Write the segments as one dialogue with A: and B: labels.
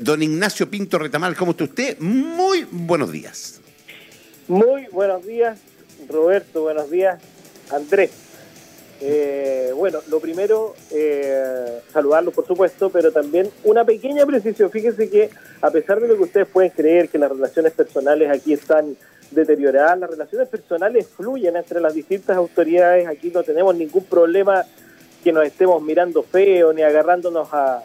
A: Don Ignacio Pinto Retamal, ¿cómo está usted? Muy buenos días.
B: Muy buenos días, Roberto, buenos días, Andrés. Eh, bueno, lo primero, eh, saludarlos por supuesto, pero también una pequeña precisión. Fíjense que a pesar de lo que ustedes pueden creer que las relaciones personales aquí están deterioradas, las relaciones personales fluyen entre las distintas autoridades. Aquí no tenemos ningún problema que nos estemos mirando feo ni agarrándonos a,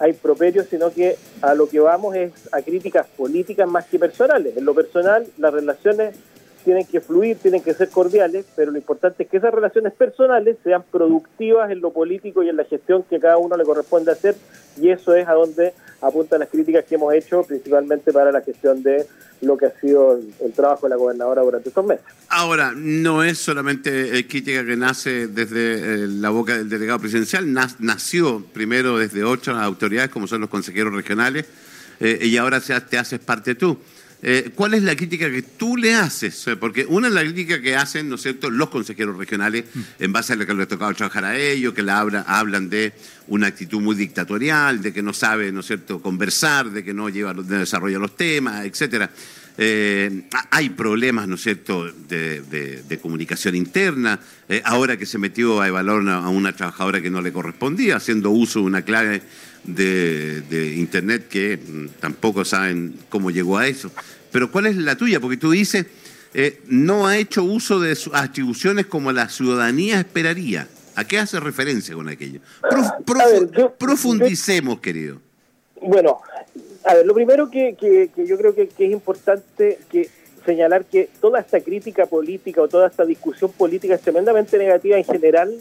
B: a improperios, sino que a lo que vamos es a críticas políticas más que personales. En lo personal, las relaciones tienen que fluir, tienen que ser cordiales, pero lo importante es que esas relaciones personales sean productivas en lo político y en la gestión que cada uno le corresponde hacer, y eso es a donde apuntan las críticas que hemos hecho, principalmente para la gestión de lo que ha sido el, trabajo de la gobernadora durante estos meses.
A: Ahora, no es solamente eh, crítica que nace desde eh, la boca del delegado presidencial, nació primero desde ocho autoridades, como son los consejeros regionales, eh, y ahora te haces parte tú. Eh, ¿Cuál es la crítica que tú le haces? Porque una es la crítica que hacen, ¿no es cierto?, los consejeros regionales en base a lo que les ha tocado trabajar a ellos, que la hablan de una actitud muy dictatorial, de que no sabe, ¿no es cierto?, conversar, de que no lleva, de desarrolla los temas, etcétera. Eh, hay problemas, ¿no es cierto?, de, comunicación interna. Eh, ahora que se metió a evaluar a una trabajadora que no le correspondía, haciendo uso de una clave de, Internet que mm, tampoco saben cómo llegó a eso. Pero ¿cuál es la tuya? Porque tú dices, eh, no ha hecho uso de sus atribuciones como la ciudadanía esperaría. ¿A qué hace referencia con aquello? profundicemos, querido.
B: Bueno, a ver, lo primero que, yo creo que, es importante que señalar que toda esta crítica política o toda esta discusión política es tremendamente negativa en general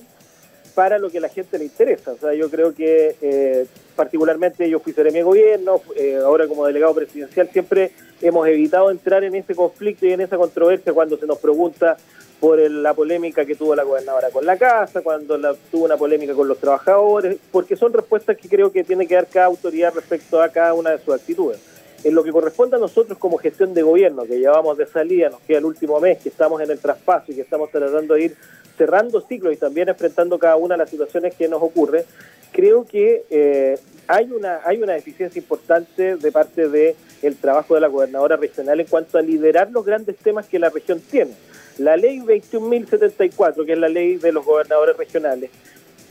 B: para lo que a la gente le interesa. O sea, yo creo que eh, particularmente yo fui seremi de gobierno, eh, ahora como delegado presidencial siempre hemos evitado entrar en ese conflicto y en esa controversia cuando se nos pregunta por la polémica que tuvo la gobernadora con la casa, cuando la, tuvo una polémica con los trabajadores, porque son respuestas que creo que tiene que dar cada autoridad respecto a cada una de sus actitudes. En lo que corresponde a nosotros como gestión de gobierno, que llevamos de salida, nos queda el último mes, que estamos en el traspaso y que estamos tratando de ir cerrando ciclos y también enfrentando cada una de las situaciones que nos ocurre, creo que eh, hay una hay una deficiencia importante de parte de el trabajo de la gobernadora regional en cuanto a liderar los grandes temas que la región tiene. La ley 21.074, que es la ley de los gobernadores regionales,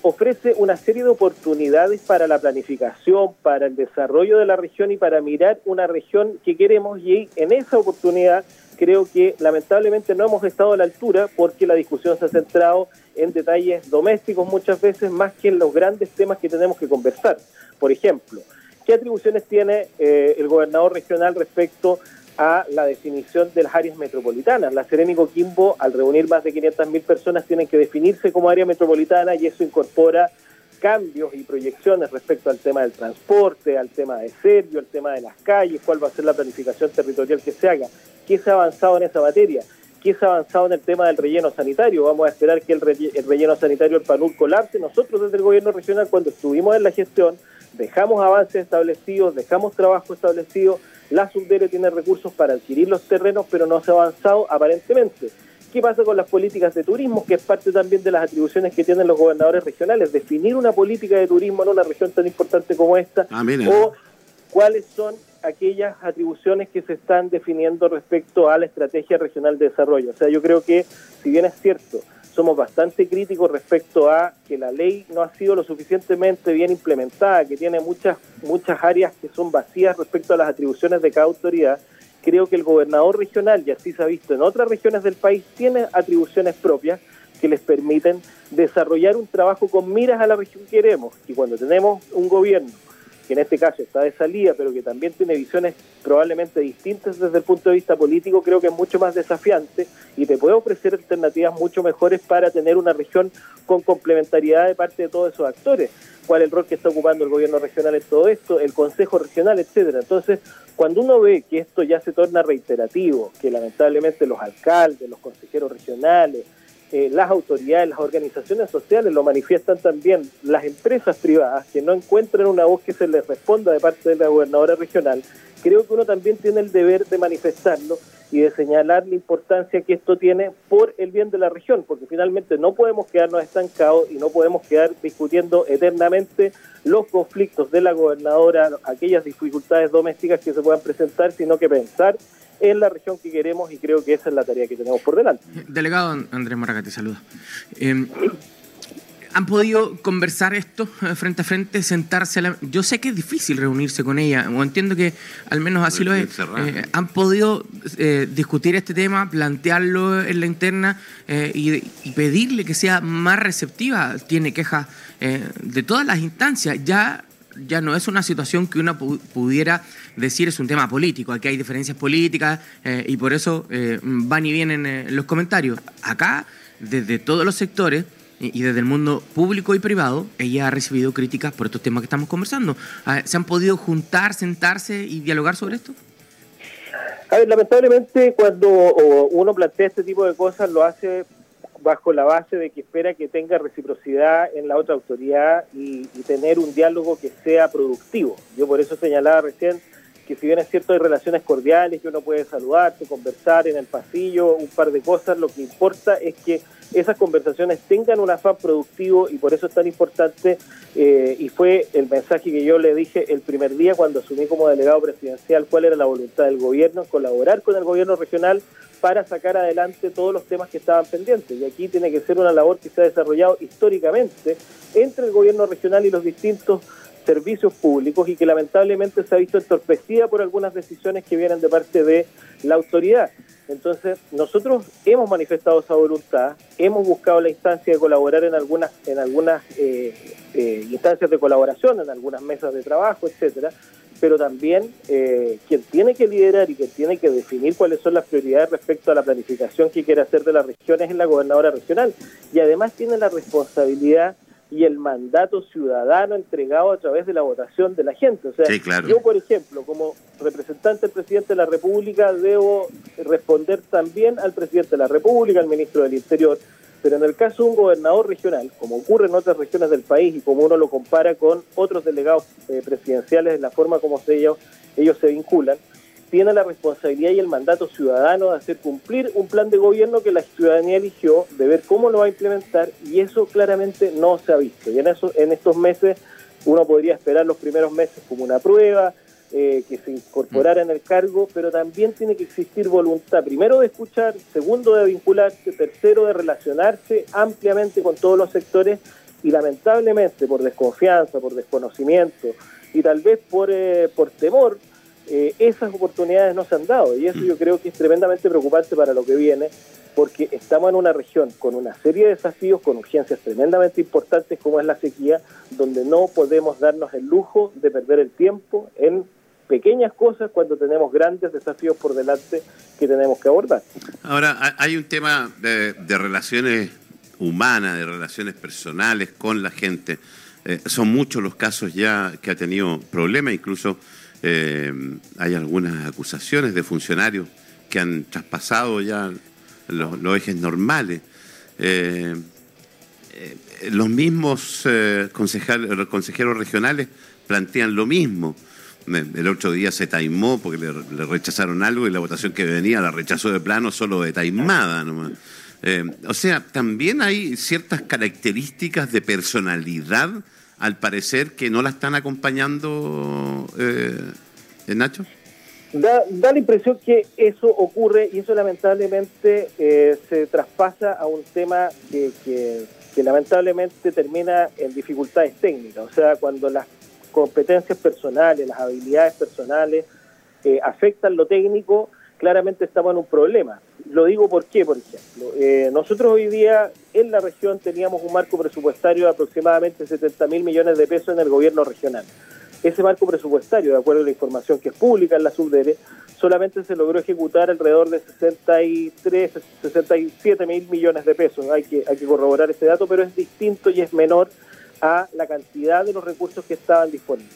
B: ofrece una serie de oportunidades para la planificación, para el desarrollo de la región y para mirar una región que queremos y en esa oportunidad creo que lamentablemente no hemos estado a la altura porque la discusión se ha centrado en detalles domésticos muchas veces más que en los grandes temas que tenemos que conversar. Por ejemplo, ¿qué atribuciones tiene eh, el gobernador regional respecto a la definición de las áreas metropolitanas? La Serena Quimbo, al reunir más de 500.000 personas, tienen que definirse como área metropolitana y eso incorpora cambios y proyecciones respecto al tema del transporte, al tema de Serbio, al tema de las calles, cuál va a ser la planificación territorial que se haga qué se ha avanzado en esa materia, qué se ha avanzado en el tema del relleno sanitario. Vamos a esperar que el, relleno sanitario, el PANUR, colapse. Nosotros desde el gobierno regional, cuando estuvimos en la gestión, dejamos avances establecidos, dejamos trabajo establecido. La Subdere tiene recursos para adquirir los terrenos, pero no se ha avanzado aparentemente. ¿Qué pasa con las políticas de turismo, que es parte también de las atribuciones que tienen los gobernadores regionales? Definir una política de turismo en una región tan importante como esta,
A: ah,
B: o cuáles son aquellas atribuciones que se están definiendo respecto a la estrategia regional de desarrollo. O sea, yo creo que, si bien es cierto, somos bastante críticos respecto a que la ley no ha sido lo suficientemente bien implementada, que tiene muchas, muchas áreas que son vacías respecto a las atribuciones de cada autoridad, creo que el gobernador regional, y así se ha visto en otras regiones del país, tiene atribuciones propias que les permiten desarrollar un trabajo con miras a la región que queremos. Y cuando tenemos un gobierno que en este caso está de salida, pero que también tiene visiones probablemente distintas desde el punto de vista político, creo que es mucho más desafiante y te puede ofrecer alternativas mucho mejores para tener una región con complementariedad de parte de todos esos actores. ¿Cuál es el rol que está ocupando el gobierno regional en todo esto? El Consejo Regional, etcétera. Entonces, cuando uno ve que esto ya se torna reiterativo, que lamentablemente los alcaldes, los consejeros regionales, eh, las autoridades, las organizaciones sociales lo manifiestan también, las empresas privadas que no encuentran una voz que se les responda de parte de la gobernadora regional, creo que uno también tiene el deber de manifestarlo y de señalar la importancia que esto tiene por el bien de la región, porque finalmente no podemos quedarnos estancados y no podemos quedar discutiendo eternamente los conflictos de la gobernadora, aquellas dificultades domésticas que se puedan presentar, sino que pensar en la región que queremos y creo que esa es la tarea que tenemos por delante.
C: Delegado Andrés Moraga, te saluda. Eh, ¿Han podido conversar esto eh, frente a frente, sentarse? A la... Yo sé que es difícil reunirse con ella, o entiendo que al menos así lo es. Eh, ¿Han podido eh, discutir este tema, plantearlo en la interna y, pedirle que sea más receptiva? Tiene quejas de todas las instancias. Ya, ya no es una situación que uno pudiera decir es un tema político. Aquí hay diferencias políticas y por eso van y vienen los comentarios. Acá, desde todos los sectores, y desde el mundo público y privado, ella ha recibido críticas por estos temas que estamos conversando. Ah, ¿Se han podido juntar, sentarse y dialogar sobre esto?
B: A ver, lamentablemente cuando uno plantea este tipo de cosas lo hace bajo la base de que espera que tenga reciprocidad en la otra autoridad y, tener un diálogo que sea productivo. Yo por eso señalaba recién que si bien es cierto hay relaciones cordiales, que uno puede saludarse, conversar en el pasillo, un par de cosas, lo que importa es que esas conversaciones tengan un afán productivo y por eso es tan importante eh, y fue el mensaje que yo le dije el primer día cuando asumí como delegado presidencial cuál era la voluntad del gobierno, colaborar con el gobierno regional para sacar adelante todos los temas que estaban pendientes. Y aquí tiene que ser una labor que se ha desarrollado históricamente entre el gobierno regional y los distintos servicios públicos y que lamentablemente se ha visto entorpecida por algunas decisiones que vienen de parte de la autoridad. Entonces, nosotros hemos manifestado esa voluntad, hemos buscado la instancia de colaborar en algunas, en algunas eh, eh, instancias de colaboración, en algunas mesas de trabajo, etcétera, pero también eh, quien tiene que liderar y quien tiene que definir cuáles son las prioridades respecto a la planificación que quiere hacer de las regiones es la gobernadora regional. Y además tiene la responsabilidad y el mandato ciudadano entregado a través de la votación de la gente. O sea, yo, por ejemplo, como representante del presidente de la República, debo responder también al presidente de la República, al ministro del Interior, pero en el caso de un gobernador regional, como ocurre en otras regiones del país y como uno lo compara con otros delegados eh, presidenciales, la forma como ellos, ellos se vinculan, tiene la responsabilidad y el mandato ciudadano de hacer cumplir un plan de gobierno que la ciudadanía eligió, de ver cómo lo va a implementar y eso claramente no se ha visto. Y en, eso, en estos meses uno podría esperar los primeros meses como una prueba, eh, que se incorporara en el cargo, pero también tiene que existir voluntad, primero de escuchar, segundo de vincularse, tercero de relacionarse ampliamente con todos los sectores y lamentablemente por desconfianza, por desconocimiento y tal vez por, eh, por temor, eh, esas oportunidades no se han dado y eso yo creo que es tremendamente preocupante para lo que viene porque estamos en una región con una serie de desafíos, con urgencias tremendamente importantes como es la sequía, donde no podemos darnos el lujo de perder el tiempo en pequeñas cosas cuando tenemos grandes desafíos por delante que tenemos que abordar.
A: Ahora, hay un tema de, relaciones humanas, de relaciones personales con la gente. Eh, son muchos los casos ya que ha tenido problemas, incluso eh, hay algunas acusaciones de funcionarios que han traspasado ya los, ejes normales. Eh, eh, los mismos consejeros regionales plantean lo mismo. El otro día se taimó porque le, rechazaron algo y la votación que venía la rechazó de plano solo de taimada. o sea, también hay ciertas características de personalidad al parecer que no la están acompañando, eh, Nacho.
B: Da, la impresión que eso ocurre y eso lamentablemente eh, se traspasa a un tema que, que, lamentablemente termina en dificultades técnicas. O sea, cuando las competencias personales, las habilidades personales eh, afectan lo técnico, claramente estamos en un problema. Lo digo por qué, por ejemplo. Eh, nosotros hoy día en la región teníamos un marco presupuestario de aproximadamente 70 mil millones de pesos en el gobierno regional. Ese marco presupuestario, de acuerdo a la información que es pública en la subdere, solamente se logró ejecutar alrededor de 63, 67 mil millones de pesos. Hay que, hay que corroborar ese dato, pero es distinto y es menor a la cantidad de los recursos que estaban disponibles.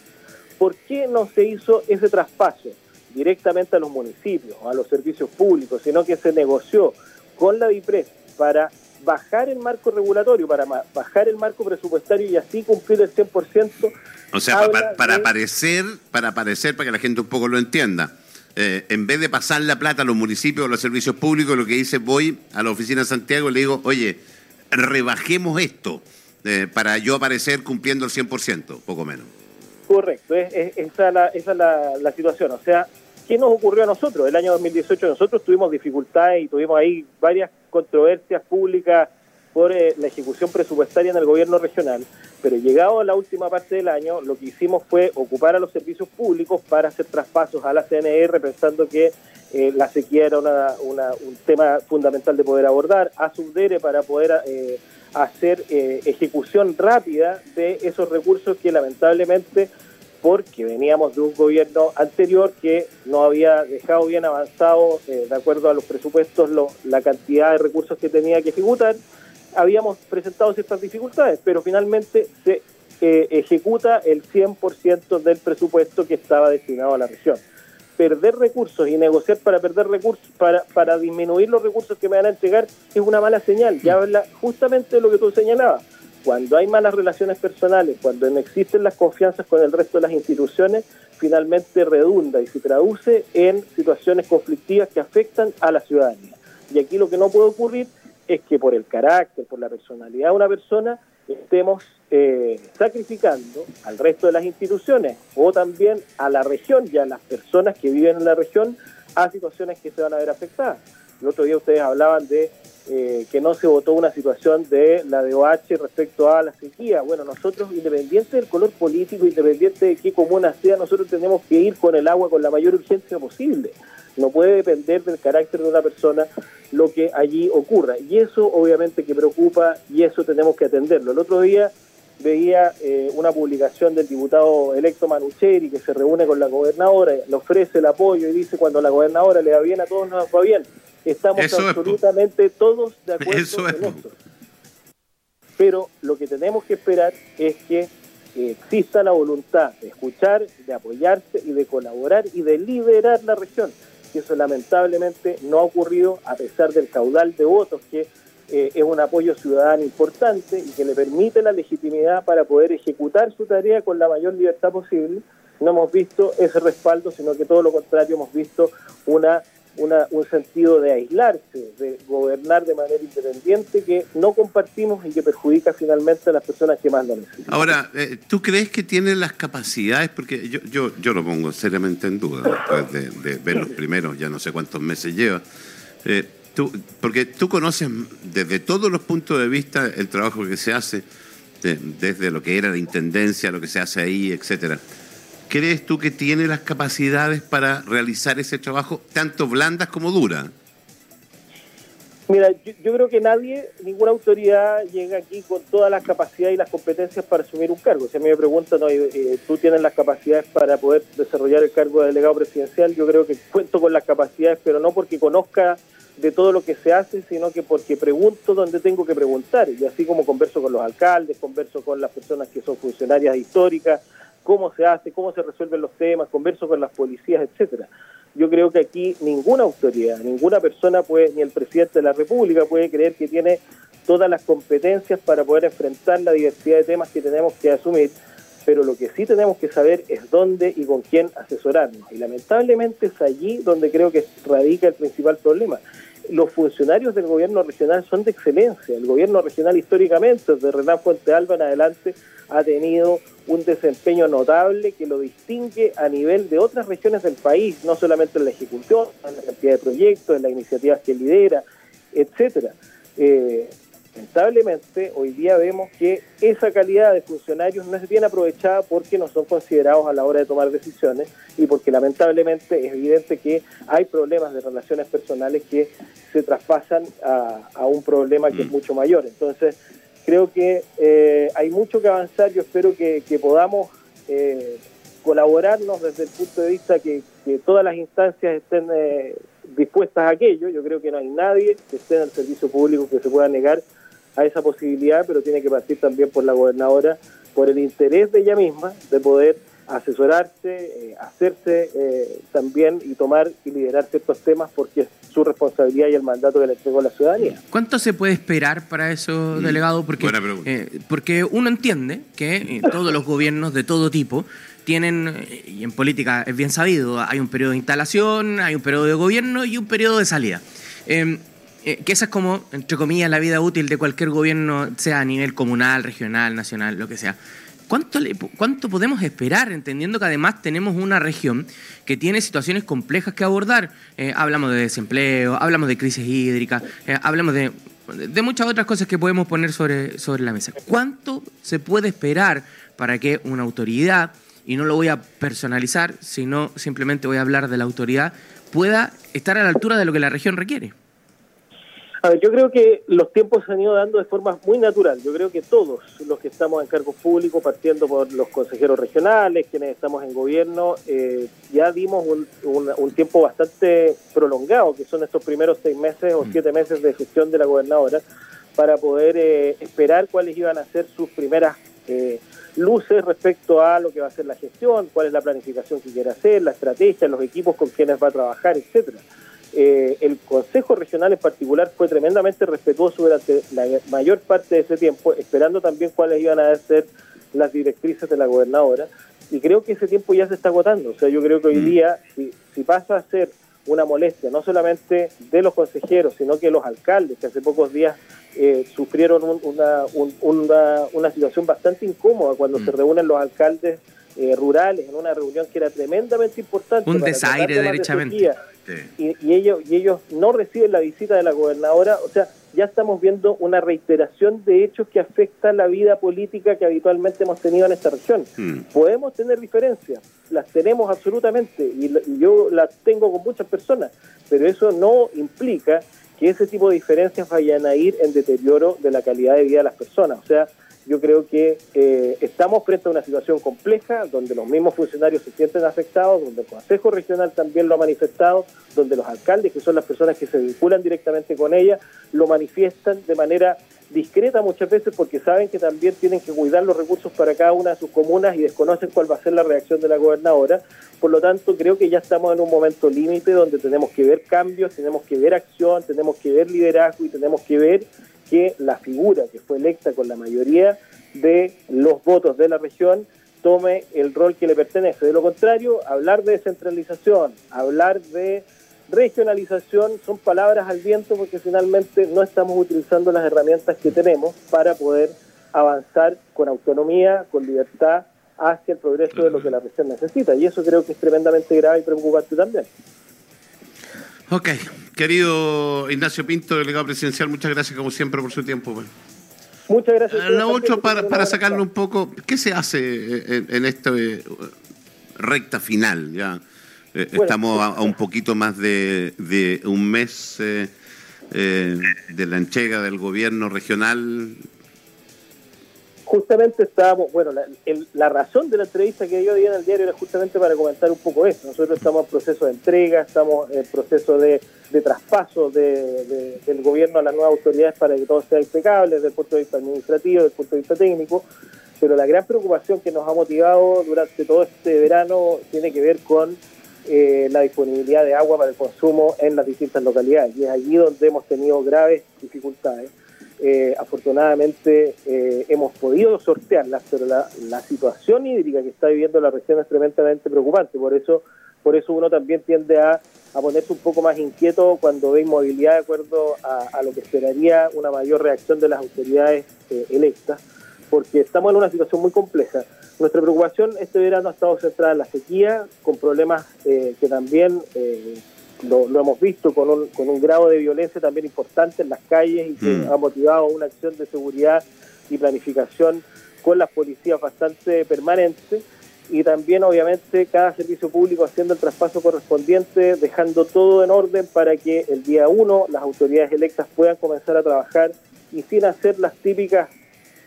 B: ¿Por qué no se hizo ese traspaso? Directamente a los municipios, a los servicios públicos, sino que se negoció con la DIPRES para bajar el marco regulatorio, para bajar el marco presupuestario y así cumplir el 100%.
A: O sea, para, aparecer, para aparecer, para que la gente un poco lo entienda, eh, en vez de pasar la plata a los municipios o a los servicios públicos, lo que hice, voy a la oficina de Santiago y le digo, oye, rebajemos esto eh, para yo aparecer cumpliendo el 100%, poco menos.
B: Correcto, esa es, la, situación. O sea, ¿qué nos ocurrió a nosotros? El año 2018 nosotros tuvimos dificultades y tuvimos ahí varias controversias públicas por eh, la ejecución presupuestaria en el gobierno regional, pero llegado a la última parte del año, lo que hicimos fue ocupar a los servicios públicos para hacer traspasos a la CNR, pensando que eh, la sequía era un tema fundamental de poder abordar, a Subdere para poder eh, hacer ejecución rápida de esos recursos que lamentablemente porque veníamos de un gobierno anterior que no había dejado bien avanzado, de acuerdo a los presupuestos, la cantidad de recursos que tenía que ejecutar, habíamos presentado ciertas dificultades, pero finalmente se eh, ejecuta el 100% del presupuesto que estaba destinado a la región. Perder recursos y negociar para perder recursos, para, para disminuir los recursos que me van a entregar, es una mala señal. Ya habla justamente de lo que tú señalabas. Cuando hay malas relaciones personales, cuando no existen las confianzas con el resto de las instituciones, finalmente redunda y se traduce en situaciones conflictivas que afectan a la ciudadanía. Y aquí lo que no puede ocurrir es que por el carácter, por la personalidad de una persona, estemos eh, sacrificando al resto de las instituciones o también a la región y a las personas que viven en la región a situaciones que se van a ver afectadas. El otro día ustedes hablaban de eh, que no se votó una situación de la DOH respecto a la sequía. Bueno, nosotros, independiente del color político, independiente de qué comuna sea, nosotros tenemos que ir con el agua con la mayor urgencia posible. No puede depender del carácter de una persona lo que allí ocurra. Y eso obviamente que preocupa y eso tenemos que atenderlo. El otro día veía eh, una publicación del diputado electo Manucheri que se reúne con la gobernadora, le ofrece el apoyo y dice cuando la gobernadora le va bien a todos nos va bien. Estamos absolutamente todos de acuerdo eso en esto. Pero lo que tenemos que esperar es que exista la voluntad de escuchar, de apoyarse y de colaborar y de liderar la región que eso lamentablemente no ha ocurrido a pesar del caudal de votos que eh, es un apoyo ciudadano importante y que le permite la legitimidad para poder ejecutar su tarea con la mayor libertad posible. No hemos visto ese respaldo, sino que todo lo contrario, hemos visto una un sentido de aislarse, de gobernar de manera independiente que no compartimos y que perjudica finalmente a las personas que más lo necesitan.
A: Ahora, eh, ¿tú crees que tiene las capacidades? Porque yo, yo, yo lo pongo seriamente en duda después de, ver los primeros, ya no sé cuántos meses lleva. Eh, tú, porque tú conoces desde todos los puntos de vista el trabajo que se hace, desde lo que era la intendencia, lo que se hace ahí, etcétera. ¿Crees tú que tiene las capacidades para realizar ese trabajo, tanto blandas como duras?
B: Mira, yo, creo que nadie, ninguna autoridad llega aquí con todas las capacidades y las competencias para asumir un cargo. Si a mí me preguntan, no, eh, tú tienes las capacidades para poder desarrollar el cargo de delegado presidencial, yo creo que cuento con las capacidades, pero no porque conozca de todo lo que se hace, sino que porque pregunto donde tengo que preguntar. Y así como converso con los alcaldes, converso con las personas que son funcionarias históricas, cómo se hace, cómo se resuelven los temas, converso con las policías, etcétera. Yo creo que aquí ninguna autoridad, ninguna persona puede, ni el presidente de la República puede creer que tiene todas las competencias para poder enfrentar la diversidad de temas que tenemos que asumir, pero lo que sí tenemos que saber es dónde y con quién asesorarnos. Y lamentablemente es allí donde creo que radica el principal problema. Los funcionarios del gobierno regional son de excelencia. El gobierno regional históricamente, desde Renan Fuente Alba en adelante, ha tenido un desempeño notable que lo distingue a nivel de otras regiones del país, no solamente en la ejecución, en la cantidad de proyectos, en las iniciativas que lidera, etcétera. Eh, lamentablemente, hoy día vemos que esa calidad de funcionarios no es bien aprovechada porque no son considerados a la hora de tomar decisiones y porque lamentablemente es evidente que hay problemas de relaciones personales que se traspasan a, a un problema que es mm. mucho mayor. Entonces, creo que eh, hay mucho que avanzar. Yo espero que, podamos eh, colaborarnos desde el punto de vista que, todas las instancias estén eh, dispuestas a aquello. Yo creo que no hay nadie que esté en el servicio público que se pueda negar a esa posibilidad, pero tiene que partir también por la gobernadora, por el interés de ella misma de poder asesorarse, hacerse también y tomar y liderar ciertos temas porque su responsabilidad y el mandato que le entregó la ciudadanía.
C: ¿Cuánto se puede esperar para eso, mm, delegado? Porque, eh, porque uno entiende que eh, todos los gobiernos de todo tipo tienen, y en política es bien sabido, hay un periodo de instalación, hay un periodo de gobierno y un periodo de salida. Eh, que esa es como, entre comillas, la vida útil de cualquier gobierno, sea a nivel comunal, regional, nacional, lo que sea. ¿Cuánto, ¿Cuánto podemos esperar, entendiendo que además tenemos una región que tiene situaciones complejas que abordar? Eh, hablamos de desempleo, hablamos de crisis hídrica, eh, hablamos de, de, muchas otras cosas que podemos poner sobre, sobre la mesa. ¿Cuánto se puede esperar para que una autoridad, y no lo voy a personalizar, sino simplemente voy a hablar de la autoridad, pueda estar a la altura de lo que la región requiere?
B: Yo creo que los tiempos se han ido dando de forma muy natural. Yo creo que todos los que estamos en cargos públicos, partiendo por los consejeros regionales, quienes estamos en gobierno, eh, ya dimos un, tiempo bastante prolongado, que son estos primeros seis meses o mm. siete meses de gestión de la gobernadora, para poder eh, esperar cuáles iban a ser sus primeras eh, luces respecto a lo que va a ser la gestión, cuál es la planificación que quiere hacer, la estrategia, los equipos con quienes va a trabajar, etcétera. Eh, el Consejo Regional en particular fue tremendamente respetuoso durante la mayor parte de ese tiempo, esperando también cuáles iban a ser las directrices de la gobernadora. Y creo que ese tiempo ya se está agotando. O sea, yo creo que hoy mm. día, si, pasa a ser una molestia, no solamente de los consejeros, sino que los alcaldes, que hace pocos días eh, sufrieron una, una, situación bastante incómoda cuando se mm. reúnen los alcaldes eh, rurales en una reunión que era tremendamente importante.
C: Un desaire, derechamente.
B: y, ellos, y ellos no reciben la visita de la gobernadora. O sea, ya estamos viendo una reiteración de hechos que afectan la vida política que habitualmente hemos tenido en esta región. Hmm. Podemos tener diferencias, las tenemos absolutamente, y, y yo las tengo con muchas personas, pero eso no implica que ese tipo de diferencias vayan a ir en deterioro de la calidad de vida de las personas. O sea, yo creo que eh, estamos frente a una situación compleja donde los mismos funcionarios se sienten afectados, donde el Consejo Regional también lo ha manifestado, donde los alcaldes, que son las personas que se vinculan directamente con ella, lo manifiestan de manera discreta muchas veces porque saben que también tienen que cuidar los recursos para cada una de sus comunas y desconocen cuál va a ser la reacción de la gobernadora. Por lo tanto, creo que ya estamos en un momento límite donde tenemos que ver cambios, tenemos que ver acción, tenemos que ver liderazgo y tenemos que ver que la figura que fue electa con la mayoría de los votos de la región tome el rol que le pertenece. De lo contrario, hablar de descentralización, hablar de regionalización son palabras al viento porque finalmente no estamos utilizando las herramientas que tenemos para poder avanzar con autonomía, con libertad hacia el progreso de lo que la región necesita. Y eso creo que es tremendamente grave y preocupante también.
A: Ok, querido Ignacio Pinto, delegado presidencial, muchas gracias como siempre por su tiempo. Pues.
B: Muchas gracias.
A: Eh, lo otro, para, para sacarlo un poco, ¿qué se hace en, esta eh, recta final? Ya eh, estamos a, un poquito más de, un mes de la entrega del gobierno regional
B: justamente estábamos, bueno, la, razón de la entrevista que yo di en el diario era justamente para comentar un poco eso. Nosotros estamos en proceso de entrega, estamos en proceso de, traspaso del gobierno a las nuevas autoridades para que todo sea impecable desde el punto de vista administrativo, desde el punto de vista técnico. Pero la gran preocupación que nos ha motivado durante todo este verano tiene que ver con eh, la disponibilidad de agua para el consumo en las distintas localidades. Y es allí donde hemos tenido graves dificultades. Eh, afortunadamente eh, hemos podido sortearlas, pero la, situación hídrica que está viviendo la región es tremendamente preocupante. Por eso, por eso uno también tiende a, ponerse un poco más inquieto cuando ve inmovilidad de acuerdo a, lo que esperaría una mayor reacción de las autoridades eh, electas, porque estamos en una situación muy compleja. Nuestra preocupación este verano ha estado centrada en la sequía, con problemas que también lo, hemos visto con un, con un grado de violencia también importante en las calles y que mm. ha motivado una acción de seguridad y planificación con las policías bastante permanente y también obviamente cada servicio público haciendo el traspaso correspondiente, dejando todo en orden para que el día uno las autoridades electas puedan comenzar a trabajar y sin hacer las típicas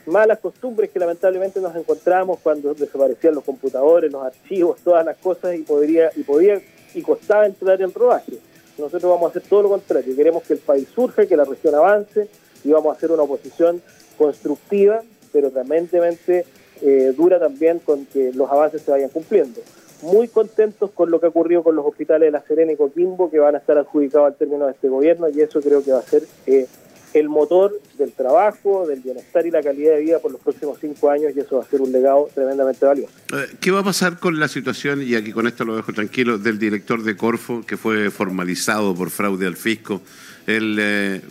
B: malas costumbres que lamentablemente nos encontramos cuando desaparecían los computadores, los archivos, todas las cosas y podría y podía y costaba entrar en rodaje. Nosotros vamos a hacer todo lo contrario, queremos que el país surja, que la región avance y vamos a hacer una oposición constructiva, pero tremendamente eh, dura también con que los avances se vayan cumpliendo. Muy contentos con lo que ha ocurrido con los hospitales de La Serena y Coquimbo, que van a estar adjudicados al término de este gobierno, y eso creo que va a ser eh, el motor del trabajo, del bienestar y la calidad de vida por los próximos cinco años y eso va a ser un legado tremendamente valioso.
A: Eh, ¿Qué va a pasar con la situación, y aquí con esto lo dejo tranquilo, del director de Corfo que fue formalizado por fraude al fisco? Él eh,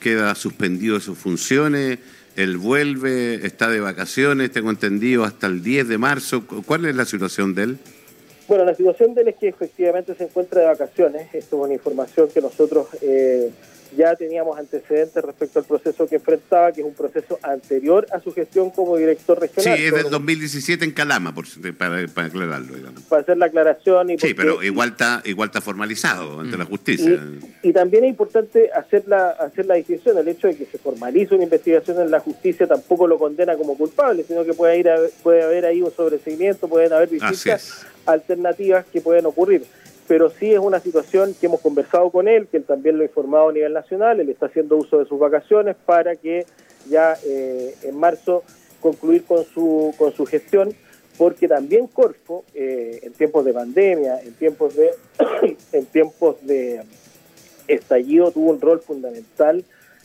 A: queda suspendido de sus funciones, él vuelve, está de vacaciones, tengo entendido, hasta el 10 de marzo. ¿Cuál es la situación de él?
B: Bueno, la situación de él es que efectivamente se encuentra de vacaciones. Esto es una información que nosotros... Eh, ya teníamos antecedentes respecto al proceso que enfrentaba, que es un proceso anterior a su gestión como director regional.
A: Sí, es del 2017 en Calama, por, para, para aclararlo. Digamos.
B: Para hacer la aclaración. Y
A: sí, pero igual está, igual está formalizado ante la justicia.
B: Y, también es importante hacer la, hacer la distinción. El hecho de que se formalice una investigación en la justicia tampoco lo condena como culpable, sino que puede, ir puede haber ahí un sobreseimiento, pueden haber distintas alternativas que pueden ocurrir pero sí es una situación que hemos conversado con él, que él también lo ha informado a nivel nacional, él está haciendo uso de sus vacaciones para que ya eh, en marzo concluir con su, con su gestión, porque también Corfo, eh, en tiempos de pandemia, en tiempos de, en tiempos de estallido, tuvo un rol fundamental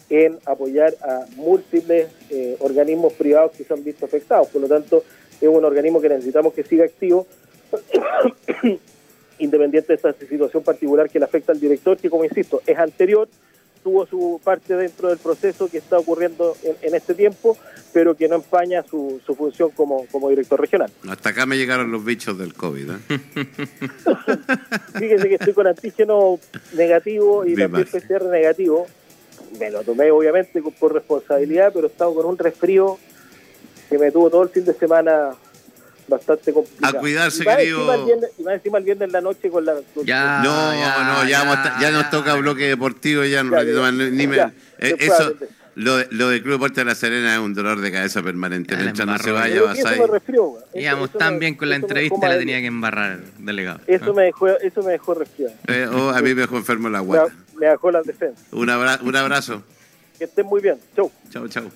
B: en apoyar a múltiples eh, organismos privados que se han visto afectados. Por lo tanto, es un organismo que necesitamos que siga activo independiente de esta situación particular que le afecta al director, que como insisto, es anterior, tuvo su parte dentro del proceso que está ocurriendo en, este tiempo, pero que no empaña su, su función como, como, director regional.
A: Hasta acá me llegaron los bichos del COVID. ¿eh?
B: Fíjense que estoy con antígeno negativo y también PCR negativo. Me lo tomé obviamente por responsabilidad, pero he estado con un resfrío que me tuvo todo el fin de semana bastante complicado.
A: A cuidarse, querido.
B: y más encima el viernes en la noche con la.
A: ya, no, ya, no, ya, ya, nos toca bloque deportivo, ya, no, ni me, eh, eso. Lo de, lo de Club Deporte de la Serena es un dolor de cabeza permanente. Mientras no se vaya, vas a ir.
C: Íbamos tan bien con la entrevista, la tenía que embarrar, delegado.
B: Eso, me, dejó, eso me dejó resfriado.
A: Eh, oh, a mí me dejó enfermo la guata.
B: Me, me dejó la defensa.
A: Un, abra un abrazo.
B: Que estén muy bien. Chau.
A: Chau, chau.